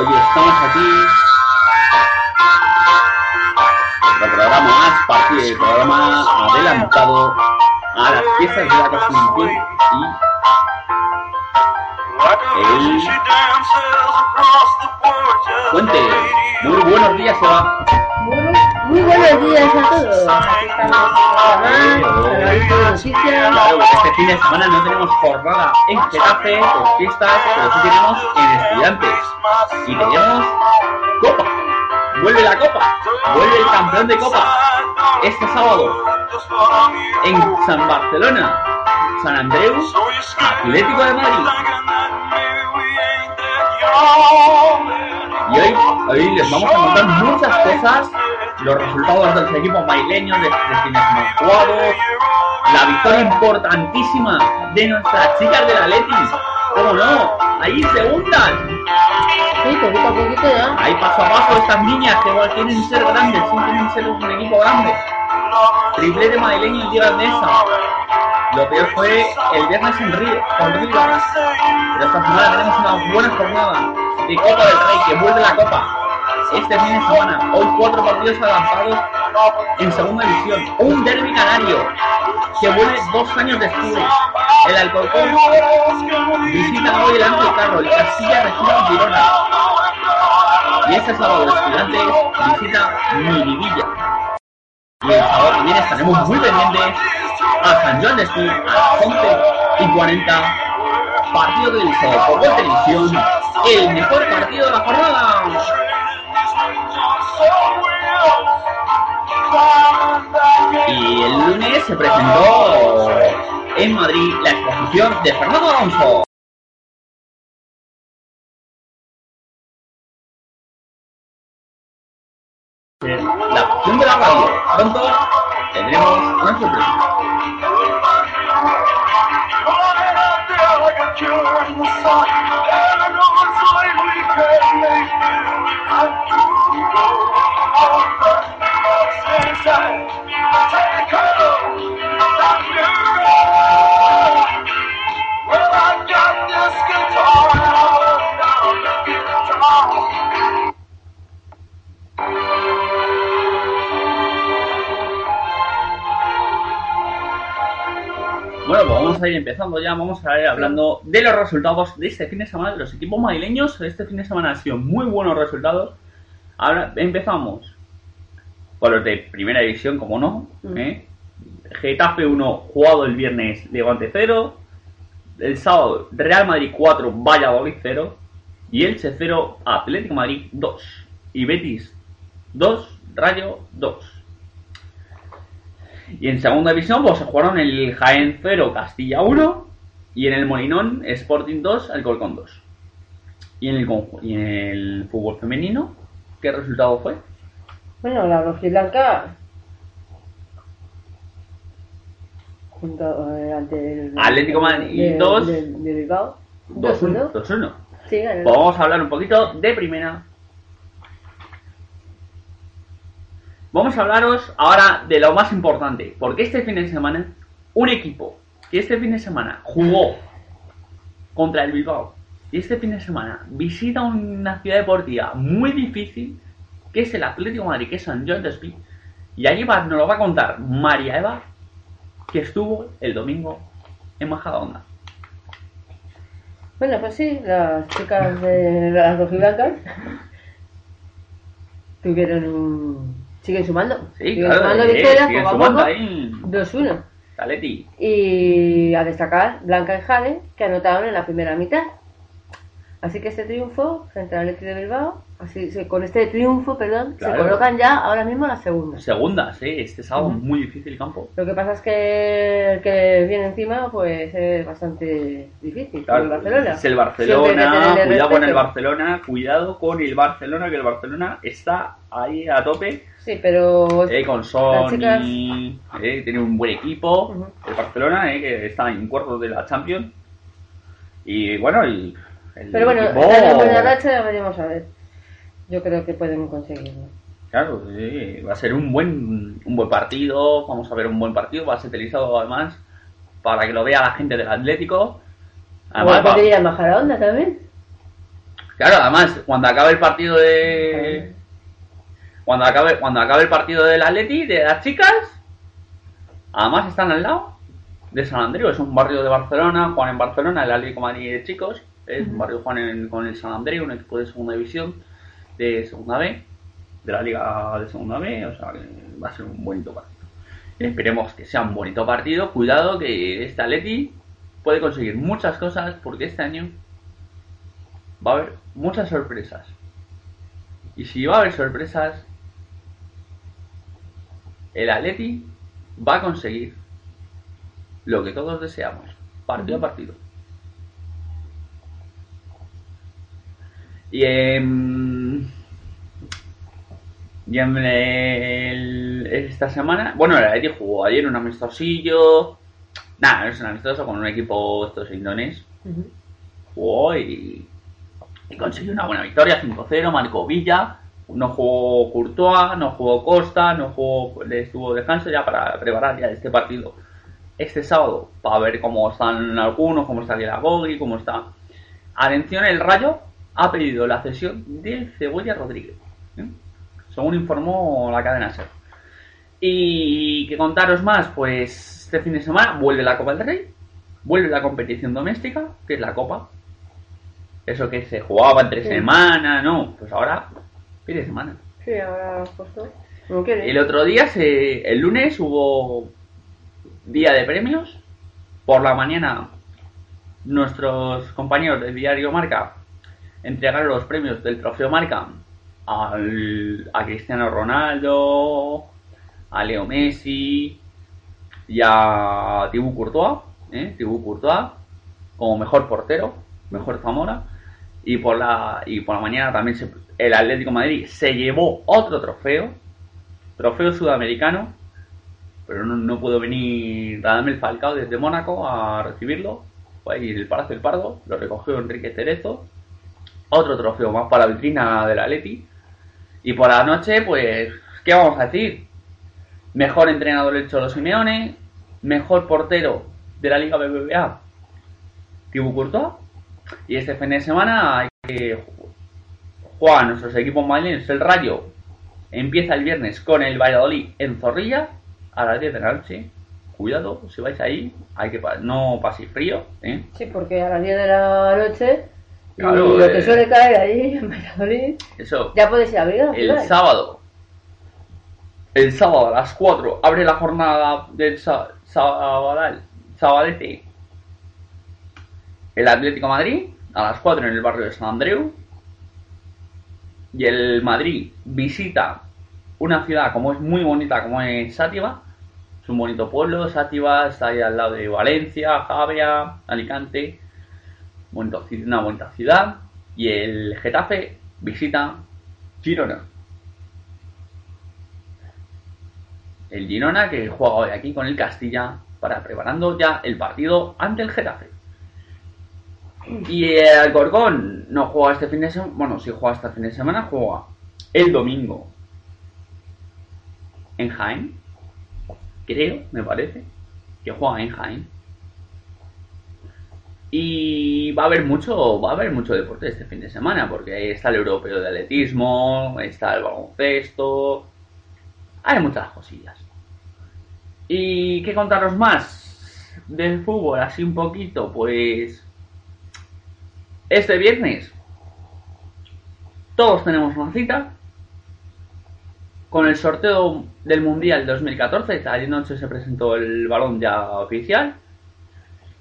Hoy estamos aquí. Otro programa más, partido programa adelantado a las fiestas de la Constitución y el Fuente. Muy buenos días, Eva. Buenos días a todos. Con este fin de semana no tenemos jornada en Getafe por fiestas, pero sí tenemos en Estudiantes. Y tenemos Copa. Vuelve la Copa. Vuelve el campeón de Copa. Este sábado en San Barcelona, San Andreu, Atlético de Madrid. Y hoy, hoy les vamos a contar muchas cosas, los resultados de los equipos baileños, de, de quienes hemos jugado, la victoria importantísima de nuestras chicas del Atleti. ¿Cómo no? Ahí segundas. Sí, poquito a poquito ya. Ahí paso a paso estas niñas que igual quieren ser grandes, sí quieren ser un equipo grande. Triplete madrileño en Liga Andesa. Lo peor fue el viernes en Río, con Rivas. Pero esta semana tenemos una buena jornada Copa del Rey que vuelve la Copa. Este fin de semana, hoy cuatro partidos avanzados en segunda división. Un derby canario que vuelve dos años después. El Alcorcón visita hoy el Ángel Carro, el Castilla recibe Girona. Y este sábado el estudiante visita Miribilla. Y el sábado también estaremos muy pendientes a San Joan de Espí a las 11 y 40. Partido televisado por Gol Televisión, el mejor partido de la jornada. Y el lunes se presentó en Madrid la exposición de Fernando Alonso. La opción de la radio. Pronto tendremos una sorpresa. you're in Thank you. Bueno, pues vamos a ir empezando ya, vamos a ir hablando de los resultados de este fin de semana, de los equipos madrileños. Este fin de semana han sido muy buenos resultados. Ahora empezamos por los de primera división, como no. Mm. ¿eh? Getafe 1 jugado el viernes, Levante 0. El sábado Real Madrid 4, Valladolid 0. Y Elche 0, Atlético Madrid 2. Y Betis 2, Rayo 2. Y en segunda división pues se jugaron el Jaén 0, Castilla 1. Y en el Molinón Sporting 2, Alcorcón 2. Y en el, y en el fútbol femenino, ¿qué resultado fue? Bueno, la rojiblanca. Junto eh, ante el. Atlético Madrid de- dos. De, de Bilbao. 2-1. 2-1. 2-1. Sí. Pues vamos a hablar un poquito de primera. Vamos a hablaros ahora de lo más importante, porque este fin de semana, un equipo que este fin de semana jugó contra el Bilbao y este fin de semana visita una ciudad deportiva muy difícil, que es el Atlético Madrid, que es San John de Espí, y allí va- nos lo va a contar María Eva, que estuvo el domingo en Majadahonda. Bueno, pues sí, las chicas de las rojiblancas tuvieron un. Siguen sumando. Sí, siguen claro, sumando eh, victorias siguen poco a sumando poco. ahí. 2-1. Taleti. Y a destacar Blanca y Jade, que anotaron en la primera mitad. Así que este triunfo frente al Athletic de Bilbao, así con este triunfo, perdón, Claro. se colocan ya ahora mismo la segunda. Segunda, sí, este sábado Ujú. muy difícil campo. Lo que pasa es que el que viene encima pues es bastante difícil. como el Barcelona. Es el Barcelona, cuidado con el. Barcelona, cuidado con el Barcelona, que el Barcelona está ahí a tope, Sí, pero eh, con Sony, chicas- eh, tiene un buen equipo, el Barcelona, eh, que está en cuartos de la Champions. Y bueno, el, el pero bueno, equipo- en buena racha, ya veremos a ver. Yo creo que pueden conseguirlo. Claro, sí, va a ser un buen, un buen partido, vamos a ver un buen partido, va a ser televisado además para que lo vea la gente del Atlético. Además, va- ir a Majadahonda también. Claro, además, cuando acabe el partido de. Cuando acabe, cuando acabe el partido del Atleti, de las chicas, además están al lado de San Andreu, es un barrio de Barcelona, Juan en Barcelona, el Atlético Madrid de chicos, un barrio Juan con el San Andreu, un equipo de segunda división, de segunda B, de la liga de segunda B, o sea que va a ser un bonito partido. Esperemos que sea un bonito partido, cuidado que este Atleti puede conseguir muchas cosas porque este año va a haber muchas sorpresas. Y si va a haber sorpresas, el Atleti va a conseguir lo que todos deseamos, partido a partido. Y en, y en el- esta semana, bueno, el Atleti jugó ayer un amistosillo. Nada, no es un amistoso con un equipo estos indonés. Ujú. Jugó y, y consiguió una buena victoria, 5-0, marcó Villa. No jugó Courtois, no jugó Costa, no jugó, le estuvo descanso ya para preparar ya este partido este sábado para ver cómo están algunos, cómo está la Gogri, cómo está. Atención, el Rayo ha pedido la cesión de Cebolla Rodríguez, ¿eh? según informó la cadena SER. Y que contaros más, pues este fin de semana vuelve la Copa del Rey, vuelve la competición doméstica, que es la Copa. Eso que se jugaba entre Sí. semana, no, pues ahora fin de semana. Sí, ahora justo. No. El otro día, se, el lunes, hubo día de premios. Por la mañana, nuestros compañeros del diario Marca entregaron los premios del trofeo Marca al- a Cristiano Ronaldo, a Leo Messi y a Thibaut Courtois, ¿eh? Courtois como mejor portero, mejor Zamora. Y por la, y por la mañana también se- el Atlético Madrid se llevó otro trofeo, trofeo sudamericano, pero no, pudo venir Radamel Falcao desde Mónaco a recibirlo. Fue ahí el Palacio del Pardo, lo recogió Enrique Cerezo. Otro trofeo más para la vitrina del Atleti. Y por la noche, pues, ¿qué vamos a decir? Mejor entrenador el Cholo Simeone, mejor portero de la Liga BBVA, Thibaut Courtois. Y este fin de semana hay que jugar nuestros equipos madrileños. El Rayo empieza el viernes con el Valladolid en Zorrilla a las 10 de la noche. Cuidado, si vais ahí, hay que no paséis frío. ¿eh? Sí, porque a las 10 de la noche. Y lo eh. que suele caer ahí en Valladolid. Eso, Ya puedes ir a ver. el sábado. El sábado a las 4 abre la jornada del sa- Sabadal, Sabadete. El Atlético Madrid a las 4 en el barrio de San Andreu. Y el Madrid visita una ciudad como es muy bonita como es Sátiva. Es un bonito pueblo, Sátiva está ahí al lado de Valencia, Javia, Alicante. Una bonita ciudad. Y el Getafe visita Girona. El Girona que juega hoy aquí con el Castilla para preparando ya el partido ante el Getafe. Y el Alcorcón no juega este fin de semana. Bueno, si juega este fin de semana, juega el domingo en Jaén. Creo, me parece, que juega en Jaén. Y va a haber mucho, va a haber mucho deporte este fin de semana, porque está el europeo de atletismo, está el baloncesto, hay muchas cosillas. ¿Y qué contaros más del fútbol? Así un poquito, pues este viernes todos tenemos una cita con el sorteo del Mundial 2014. Ayer noche se presentó el balón ya oficial.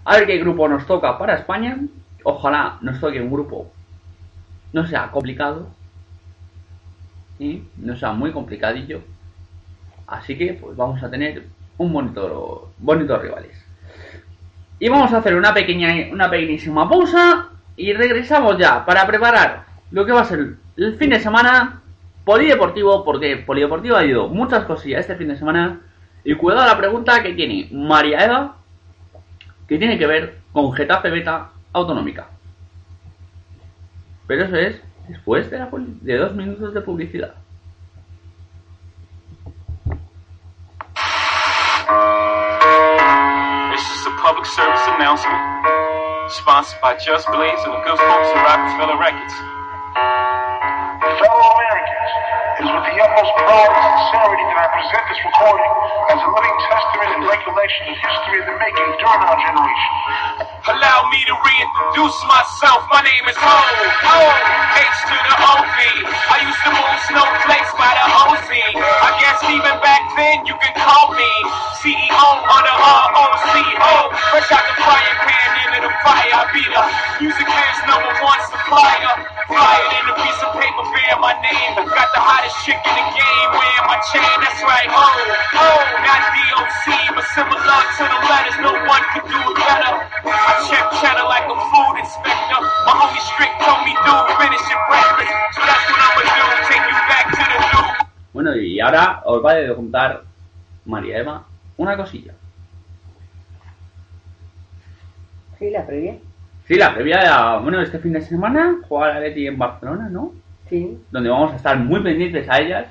A ver qué grupo nos toca para España. Ojalá nos toque un grupo no sea complicado. ¿sí? No sea muy complicadillo. Así que pues vamos a tener un bonito, bonitos rivales. Y vamos a hacer una pequeña, una pequeñísima pausa y regresamos ya para preparar lo que va a ser el fin de semana polideportivo, porque polideportivo ha ido muchas cosillas este fin de semana. Y cuidado la pregunta que tiene María Eva, que tiene que ver con Getafe Beta Autonómica. Pero eso es después de, la, de dos minutos de publicidad. Public service announcement sponsored by Just Blaze and the good folks at Rockefeller Records. The utmost pride and sincerity that I present this recording as a living testament and recollection of history in the making during our generation. Allow me to reintroduce myself. My name is Ho. Then you can call me CEO of the ROCO. Fresh out the frying pan into the fire. I be the music biz number one supplier. Flyer in a piece of paper bearing my name. Got the hottest chick in the game wearing my chain. That's right, ho. Oh, not DOC, but similar to the letters. No one could do it better. I check cheddar like a food inspector. My homie strict told me, dude, finish your breakfast. So that's what I'ma do. Take Bueno, y ahora os va a contar María Eva una cosilla. Sí, la previa. Sí, la previa, bueno, este fin de semana juega la Leti en Barcelona, ¿no? Sí, Donde vamos a estar muy pendientes a ellas.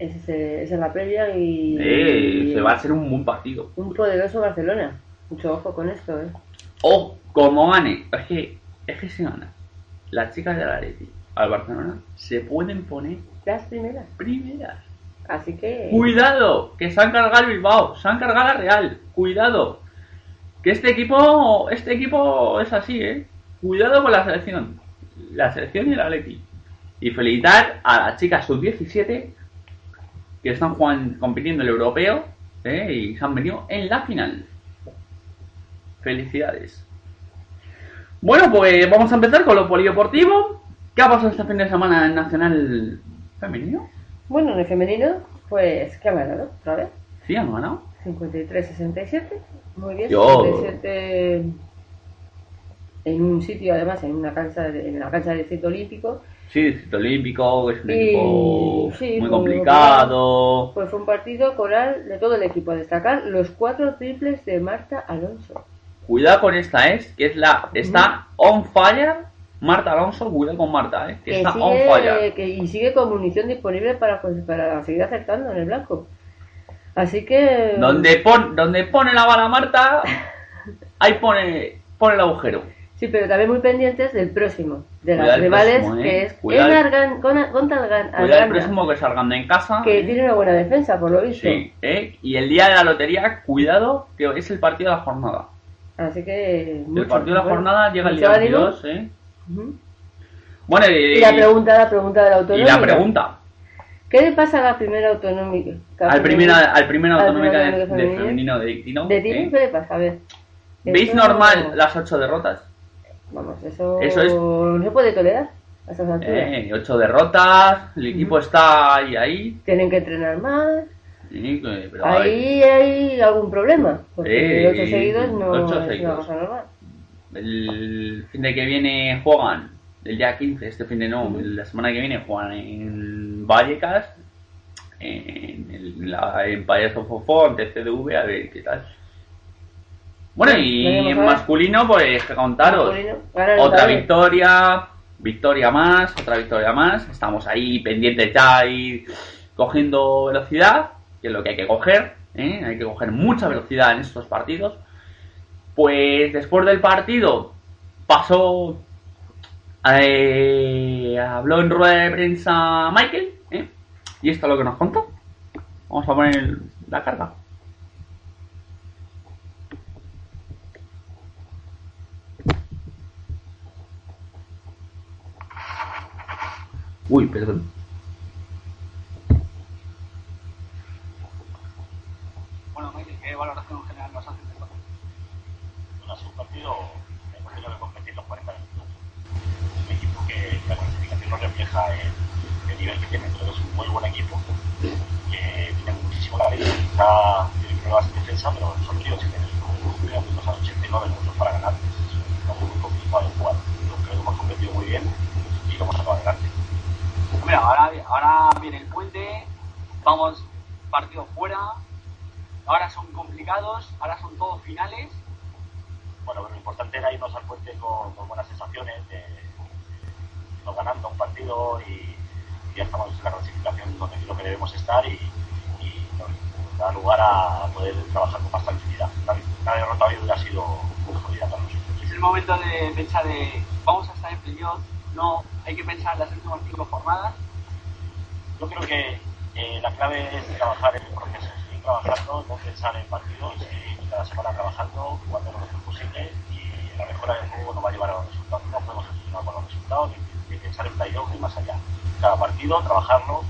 ese es, esa es la previa y, y se va a ser un buen partido. un poderoso Barcelona. Mucho ojo con esto, ¿eh? O como gane, es que, es que si gana las chicas de la Leti al Barcelona, se pueden poner Las primeras. primeras. Así que... Cuidado, que se han cargado el Bilbao, se han cargado la Real. Cuidado, que este equipo, este equipo es así, ¿eh? Cuidado con la selección, la selección y la Atleti. Y felicitar a las chicas sub-17 que están jugando, compitiendo el europeo ¿eh? y se han venido en la final. Felicidades. Bueno, pues vamos a empezar con lo polideportivo. ¿Qué ha pasado este fin de semana en Nacional Femenino? Bueno, en el femenino, pues, ¿qué ha ganado? ¿Otra vez? Sí, han ganado. 53-67. Muy bien. Yo- 67 en un sitio, además, en una cancha, de- en la cancha del distrito olímpico. Sí, Distrito Olímpico, es un Y- equipo sí, muy muy complicado. Pues fue un partido coral de todo el equipo. A destacar los cuatro triples de Marta Alonso. Cuidado con esta, ¿eh? Que es la. Está on fire. Marta Alonso, cuidado con Marta, ¿eh? Que, Que está on fire. sigue, que, y sigue con munición disponible para, pues, para seguir acertando en el blanco. Así que. Donde, pon, donde pone la bala Marta, ahí pone, pone el agujero. Sí, pero también muy pendientes del próximo. De las rivales, próximo, ¿eh? que es Cuidado el- Enargan, con, contra Algan- Cuidado el Alganda, próximo que salgan de en casa. que ¿eh? tiene una buena defensa, por lo visto. Sí, ¿eh? Y el día de la lotería, cuidado, que es el partido de la jornada. Así que. el mucho, partido de la bueno, jornada llega el día ánimo. 22, ¿eh? Bueno, Y la pregunta, la pregunta de la y la pregunta. ¿Qué le pasa a la primera autonómica? Al primera, al primera Al autonómica de, primer de femenino. de Dictino. ¿De ¿eh? ti qué le pasa? A ver. ¿Veis Eso- normal las ocho derrotas? Vamos, eso, Eso es- no se puede tolerar a alturas. Eh, ocho derrotas, el equipo está ahí, ahí. Tienen que entrenar más. sí, que- pero Ahí hay algún problema. Porque Eh, ocho seguidos no ocho es una seguidos. cosa normal. El fin de que viene juegan, el día 15, este fin de no, la semana que viene juegan en Vallecas, en, el, la, en Payaso Fofó, ante CDV, a ver qué tal. Bueno, y en masculino, pues que contaros. Otra victoria, victoria más, otra victoria más. Estamos ahí pendientes ya y cogiendo velocidad, que es lo que hay que coger. ¿eh? Hay que coger mucha velocidad en estos partidos. Pues después del partido pasó, eh, habló en rueda de prensa Michael, ¿eh? y esto es lo que nos contó. Vamos a poner la carga. Uy, perdón. Bueno, Michael, ¿qué valoración general nos haces de esto? Bueno, ha sido un partido hemos tenido que competir los 40 minutos. Es un equipo que la clasificación no refleja el, el nivel que tiene, pero es un muy buen equipo que tiene muchísimo talento. Quizá tiene problemas en defensa, pero son tíos que tienen minutos a 89 minutos para ganar. Es un equipo muy complicado de jugar. Yo creo que hemos competido muy bien y lo hemos sacado adelante. Mira, ahora, ahora viene el puente, vamos partido fuera, ahora son complicados, ahora son todos finales. Bueno, pero lo importante era irnos al puente con, con buenas sensaciones, de irnos ganando un partido y, y ya estamos en la clasificación donde creo que debemos estar y, y nos da lugar a poder trabajar con más tranquilidad. La, hubiera sido muy jodida para nosotros. Es el momento de pensar de vamos a estar en playoff, No, hay que pensar en las últimas cinco jornadas. Yo creo que eh, la clave es trabajar en el proceso, seguir trabajando, no pensar en partidos, y cada semana trabajando, jugando lo mejor posible y la mejora del juego nos va a llevar a los resultados. No podemos obsesionar con los resultados ni pensar en playoff ni más allá. Cada partido, trabajarlo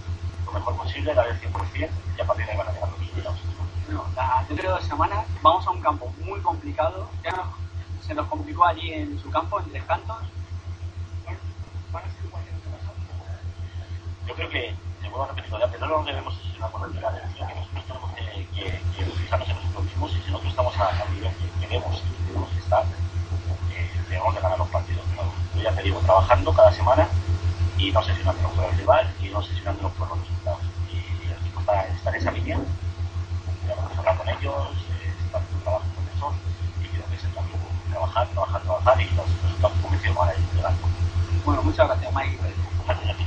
lo mejor posible, dar el 100% y a partir de ahí van a llegar los resultados. La- dentro de dos semanas vamos a un campo muy complicado. Ya se nos complicó allí en su campo, en Tres Cantos. A. Yo creo que, te vuelvo a repetir, pero no debemos obsesionar con los rivales, sino que nosotros tenemos que, que, fijarnos en nosotros mismos y si nosotros estamos a- al nivel que queremos y tenemos que estar, eh, debemos de ganar los partidos. Yo ya te digo, trabajando cada semana y no obsesionándonos por el rival y no obsesionándonos por los resultados. Y el equipo está, en esa línea, vamos a hablar con ellos, eh, haciendo trabajo con eso y creo que es el camino. Trabajar, trabajar, trabajar y los resultados convencidos van a ir. Bueno, muchas gracias, Mike. Gracias a ti.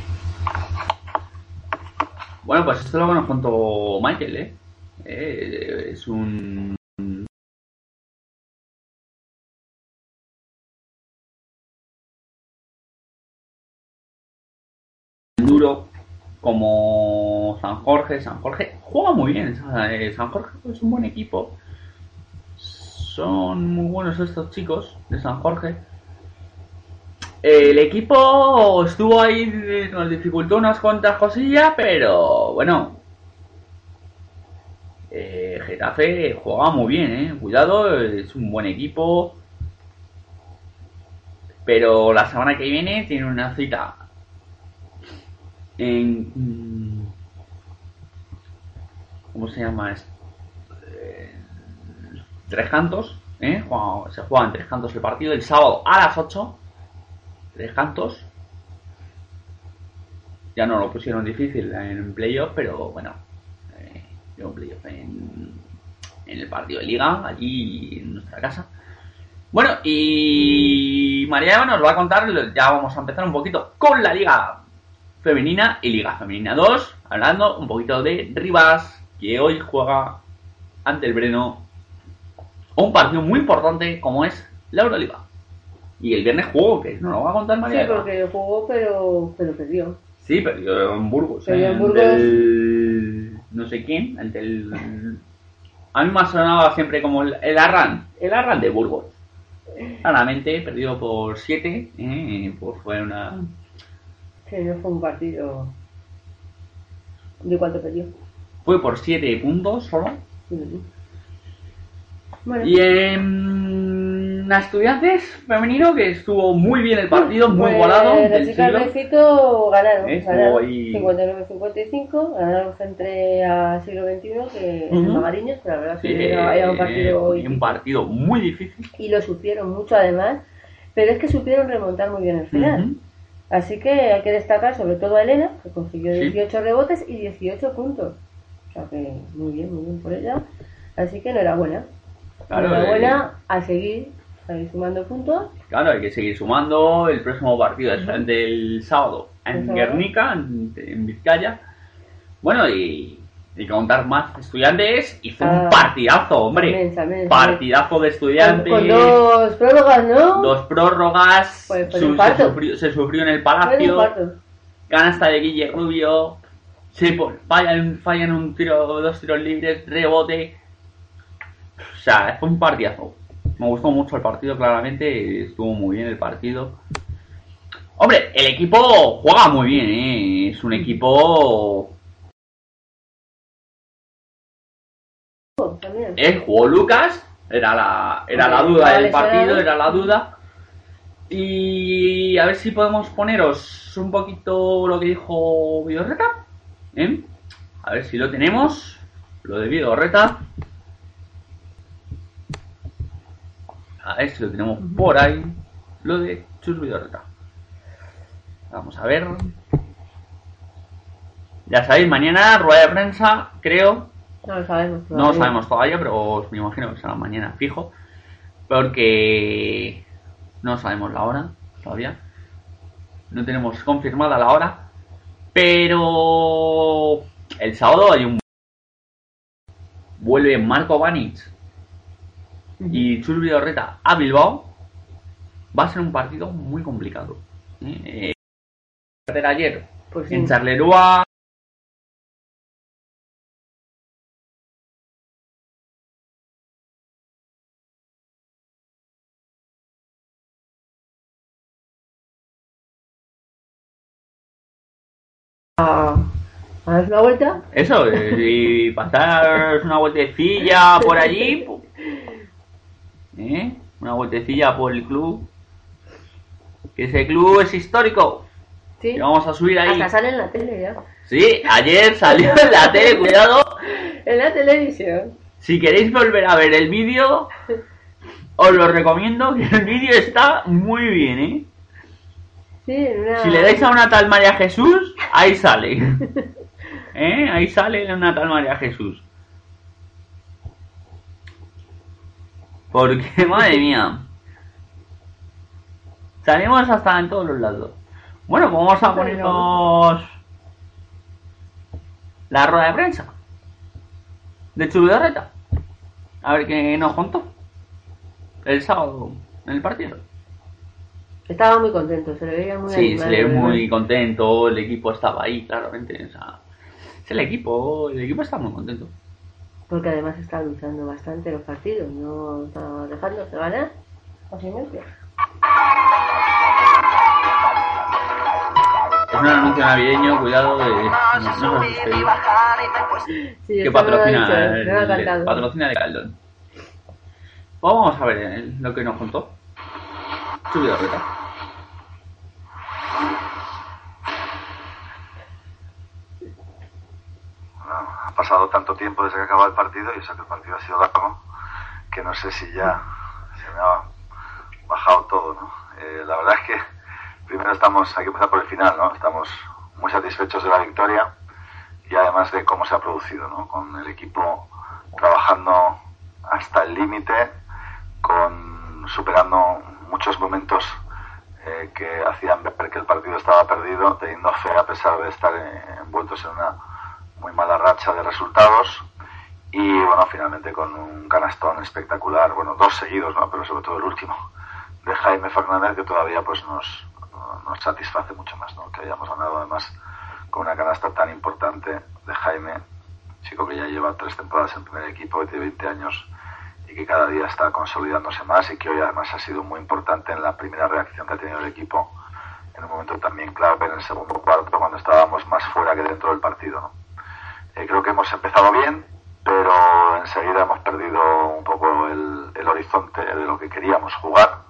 Bueno, pues esto es lo que nos contó Michael, ¿eh? Eh, es un... duro como San Jorge. San Jorge juega muy bien. eh, San Jorge es un buen equipo. Son muy buenos estos chicos de San Jorge. El equipo estuvo ahí, eh, nos dificultó unas cuantas cosillas, pero bueno. Eh, Getafe juega muy bien, eh. Cuidado, es un buen equipo. Pero la semana que viene tiene una cita en. ¿Cómo se llama esto? Eh, Tres Cantos, ¿eh? Se juega en Tres Cantos el partido el sábado a las 8. Tres Cantos. Ya no lo pusieron difícil en playoff, pero bueno, eh, en playoff en, en el partido de liga, allí en nuestra casa. Bueno, y María nos va a contar, ya vamos a empezar un poquito con la liga femenina y liga femenina 2, hablando un poquito de Rivas, que hoy juega ante el Breno un partido muy importante como es la Euroliga. Y el viernes jugó, que no lo va a contar María Sí, porque jugó, pero, pero perdió. Sí, perdió en Burgos. Perdió en Burgos. el- no sé quién, ante el... A mí me ha sonado siempre como el, el Arran, el Arran de Burgos. Claramente perdió por 7, eh, pues fue una... Que no fue un partido. ¿De cuánto perdió? Fue por 7 puntos solo. Bueno, Y en estudiantes femenino que estuvo muy bien el partido, muy pues, volado. Las del chicas siglo. de Fito ganaron. Eh, ganaron ahí- 59-55. Ganaron frente a siglo XXI, que es Ujú. Magariños, pero la verdad Sí, que era un partido. eh, un partido muy difícil. y lo supieron mucho además, pero es que supieron remontar muy bien el final. Ujú. Así que hay que destacar sobre todo a Elena, que consiguió Sí. 18 rebotes y 18 puntos. Sea que muy bien, muy bien por ella. Así que enhorabuena. Claro, enhorabuena a seguir, a ir sumando puntos. Claro, hay que seguir sumando. El próximo partido es el del sábado en sábado. Guernica, en, en Vizcaya. Bueno, y, y contar más estudiantes. Hizo Ah, un partidazo, hombre. partidazo de estudiantes. con dos prórrogas, ¿no? Dos prórrogas. Pues su- un se, sufrió, se sufrió en el Palacio. Canasta de Guille Rubio. Se fallan, fallan un tiro, dos tiros libres, rebote. O sea, fue un partidazo. Me gustó mucho el partido, claramente. Estuvo muy bien el partido. Hombre, el equipo juega muy bien, ¿eh? Es un equipo. También. Eh, jugó Lucas. Era la, era la duda del partido, era la duda. Y a ver si podemos poneros un poquito lo que dijo Vidorreta. ¿Eh? A ver si lo tenemos. Lo de Vidorreta. A ver si lo tenemos por ahí. Lo de Chus Vidorreta. Vamos a ver. Ya sabéis, mañana rueda de prensa, creo. No lo sabemos. No lo todavía. sabemos todavía, pero me imagino que será mañana fijo. Porque no sabemos la hora todavía. No tenemos confirmada la hora. Pero el sábado hay un. Vuelve Marco Banic y Chus Vidorreta a Bilbao. Va a ser un partido muy complicado. ¿eh? perder ayer Pues sí. en Charleroi. A dar una vuelta. Eso, eh, y pasar una vueltecilla por allí. ¿eh? Una vueltecilla por el club. Que ese club es histórico. Sí. Que vamos a subir ahí. Hasta sale en la tele ya. Sí, ayer salió en la tele, cuidado. En la televisión. Si queréis volver a ver el vídeo, os lo recomiendo, que el vídeo está muy bien, ¿eh? Sí, en una... Si le dais a una tal María Jesús, ahí sale. ¿Eh? Ahí sale una tal María Jesús. Porque, madre mía. Salimos hasta en todos los lados. Bueno, pues vamos a ponernos la rueda de prensa de Chubidorreta. A ver qué nos contó el sábado en el partido. Estaba muy contento, se le veía muy Sí, se le ve ¿verdad? muy contento, el equipo estaba ahí, claramente. O sea, es el equipo, el equipo está muy contento. Porque además está luchando bastante los partidos, no está dejándose ganar. fácilmente. Es un anuncio navideño, cuidado, de, no, no os asustéis. Sí, que lo ha patrocina, dicho, el, el- patrocina de Caldón. Pues vamos a ver eh, lo que nos contó. Chubidorreta. ha tanto tiempo desde que acaba el partido y eso que el partido ha sido largo que no sé si ya se me ha bajado todo, ¿no? Eh, la verdad es que primero estamos, hay que empezar por el final, ¿no? Estamos muy satisfechos de la victoria y además de cómo se ha producido, ¿no? Con el equipo trabajando hasta el límite, con superando muchos momentos eh, que hacían ver que el partido estaba perdido, teniendo fe a pesar de estar eh, envueltos en una muy mala racha de resultados y bueno, finalmente con un canastón espectacular, bueno, dos seguidos, ¿no? pero sobre todo el último de Jaime Fernández que todavía pues nos, nos satisface mucho más, ¿no? que hayamos ganado además con una canasta tan importante de Jaime, chico que ya lleva tres temporadas en primer equipo, que tiene 20 años y que cada día está consolidándose más y que hoy además ha sido muy importante en la primera reacción que ha tenido el equipo en un momento también clave en el segundo cuarto cuando estábamos más fuera que dentro del partido. ¿no? Eh, creo que hemos empezado bien, pero enseguida hemos perdido un poco el, el horizonte de lo que queríamos jugar.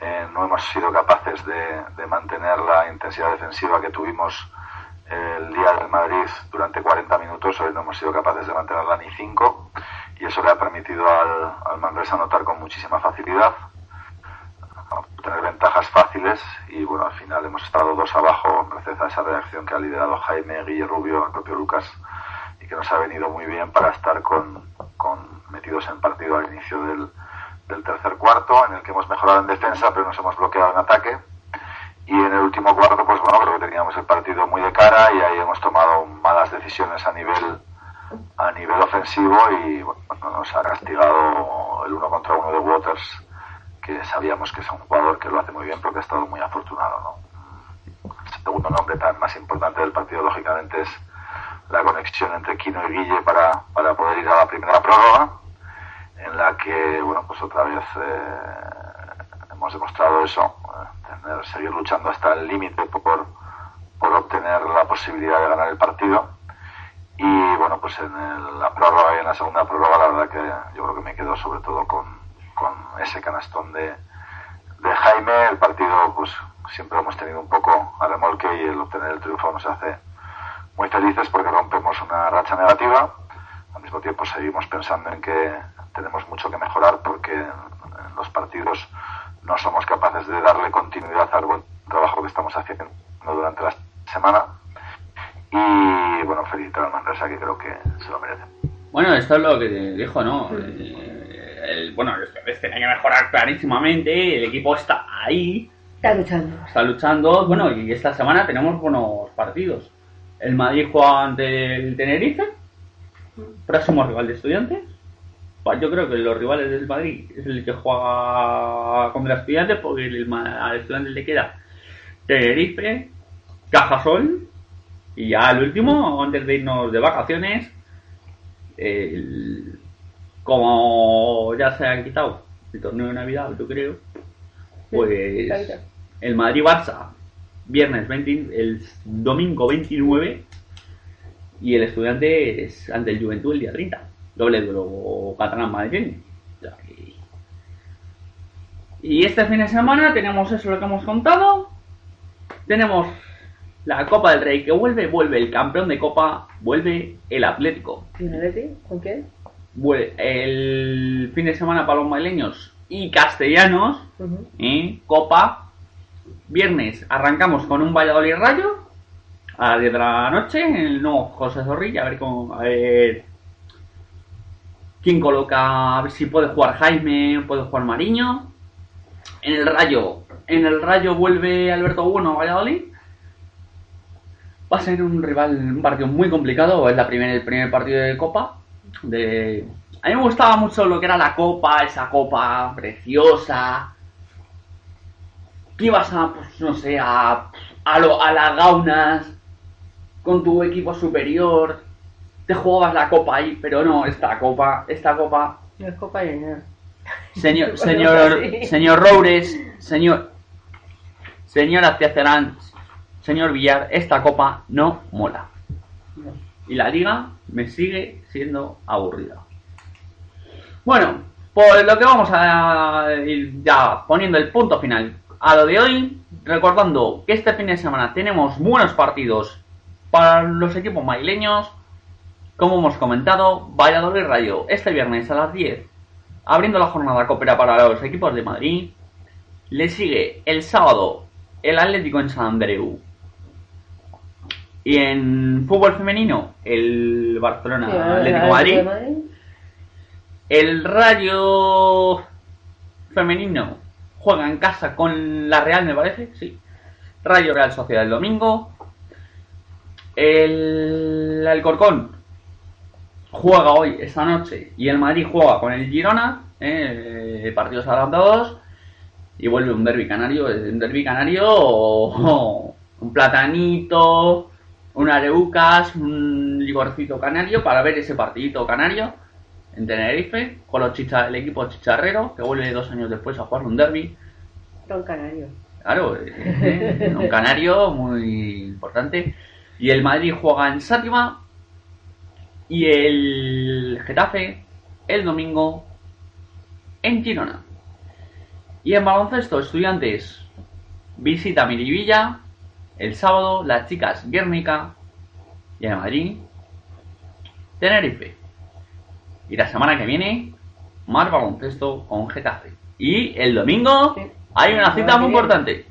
Eh, no hemos sido capaces de, de mantener la intensidad defensiva que tuvimos el día del Madrid durante 40 minutos. Hoy no hemos sido capaces de mantenerla ni 5 y eso le ha permitido al, al Manresa anotar con muchísima facilidad tener ventajas fáciles y bueno, al final hemos estado dos abajo gracias a esa reacción que ha liderado Jaime, Guille Rubio, el propio Lucas que nos ha venido muy bien para estar con, con metidos en partido al inicio del, del tercer cuarto en el que hemos mejorado en defensa pero nos hemos bloqueado en ataque y en el último cuarto pues bueno creo que teníamos el partido muy de cara y ahí hemos tomado malas decisiones a nivel a nivel ofensivo y bueno, nos ha castigado el uno contra uno de Waters que sabíamos que es un jugador que lo hace muy bien porque ha estado muy afortunado. ¿no? El segundo nombre tan más importante del partido, lógicamente, es la conexión entre Kino y Guille para, para poder ir a la primera prórroga, en la que, bueno, pues otra vez eh, hemos demostrado eso, tener, seguir luchando hasta el límite por, por obtener la posibilidad de ganar el partido. Y bueno, pues en el- la prórroga y en la segunda prórroga, la verdad que yo creo que me quedo sobre todo con, con ese canastón de, de Jaime. El partido, pues siempre hemos tenido un poco a remolque y el obtener el triunfo nos hace muy felices porque rompemos una racha negativa. Al mismo tiempo seguimos pensando en que tenemos mucho que mejorar porque en, en los partidos no somos capaces de darle continuidad al buen trabajo que estamos haciendo durante la semana. Y bueno, felicitar al Manresa que creo que se lo merece. Bueno, esto es lo que dijo, ¿no? Eh, el- bueno, es que tenía que mejorar clarísimamente, el equipo está ahí, Está luchando. está luchando, bueno, y esta semana tenemos buenos partidos. El Madrid juega ante el Tenerife, próximo rival de estudiantes. Pues Yo creo que los rivales del Madrid es el que juega contra estudiantes, porque el, al estudiante le queda Tenerife, Cajasol. Y ya el último, antes de irnos de vacaciones, el- como ya se ha quitado el torneo de Navidad, yo creo, pues el Madrid-Barça, viernes 20, el domingo 29, y el estudiante es ante el Juventud el día 30. Doble duelo catalán-madrileño. O sea que- Y este fin de semana tenemos eso lo que hemos contado. Tenemos la Copa del Rey que vuelve, vuelve el campeón de Copa, vuelve el Atlético. ¿Y el? ¿Con? Vuelve el fin de semana para los madrileños y castellanos. ¿eh? Copa. Viernes arrancamos con un Valladolid Rayo a las 10 de la noche en el nuevo José Zorrilla, a ver cómo, a ver quién coloca, a ver si puede jugar Jaime, puede jugar Mariño. En el Rayo, en el Rayo vuelve Alberto Bueno a Valladolid. Va a ser un rival, un partido muy complicado, es la primer, el primer partido de Copa. De... A mí me gustaba mucho lo que era la Copa, esa Copa preciosa, que ibas a, pues, no sé, a, a, lo- a las gaunas con tu equipo superior, te jugabas la copa ahí, pero no, esta copa, esta copa, No es Copa nada. señor, señor, señor Roures, señor, señor Aztiacerán, señor Villar, esta copa no mola. Y la liga me sigue siendo aburrida. Bueno, pues lo que vamos a ir ya poniendo el punto final a lo de hoy, recordando que este fin de semana tenemos buenos partidos para los equipos madrileños. Como hemos comentado, Valladolid Rayo este viernes a las 10, abriendo la jornada copera para los equipos de Madrid. Le sigue el sábado el Atlético en San Andreu. Y en fútbol femenino, el Barcelona Sí, Atlético Madrid. El Rayo femenino juega en casa con la Real, me parece, sí. Rayo Real Sociedad el domingo. El Alcorcón juega hoy, esta noche, y el Madrid juega con el Girona, eh, partidos adaptados, y vuelve un derby canario, un derby canario, un platanito, un areucas, un liborcito canario, para ver ese partidito canario en Tenerife, con los chicha, el equipo chicharrero, que vuelve dos años después a jugar un derby. Don Canario. Claro, eh, un canario muy importante. Y el Madrid juega en Sátima. Y el Getafe el domingo en Girona. Y en baloncesto, estudiantes visita Miribilla. El sábado, las chicas Guernica. Y en Madrid, Tenerife. Y la semana que viene, más baloncesto con Getafe. Y el domingo Sí. hay una cita muy importante.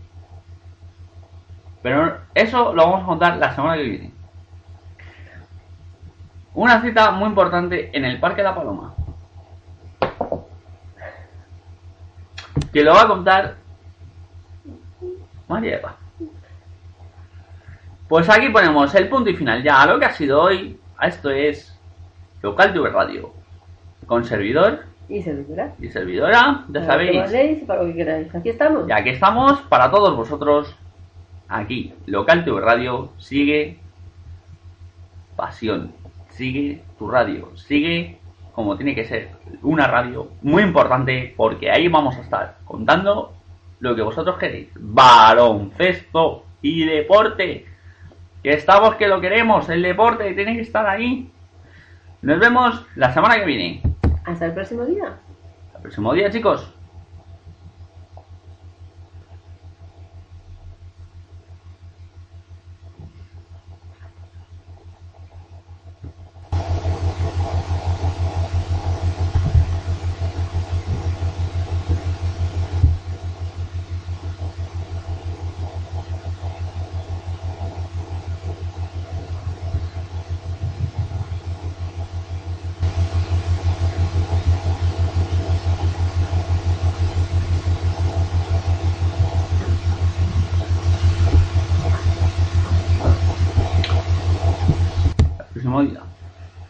Pero eso lo vamos a contar la semana que viene. Una cita muy importante en el Parque La Paloma. Que lo va a contar María Eva. Pues aquí ponemos el punto y final ya a lo que ha sido hoy. A esto es Local TV Radio. Con servidor Y servidora. y servidora, ya Para lo que sabéis. mandéis y para lo que queráis. Aquí estamos. Ya que estamos para todos vosotros aquí, Local TV Radio, sigue pasión, sigue tu radio, sigue como tiene que ser una radio muy importante porque ahí vamos a estar contando lo que vosotros queréis, baloncesto y deporte, que estamos que lo queremos, el deporte tiene que estar ahí. Nos vemos la semana que viene. Hasta el próximo día. Hasta el próximo día chicos.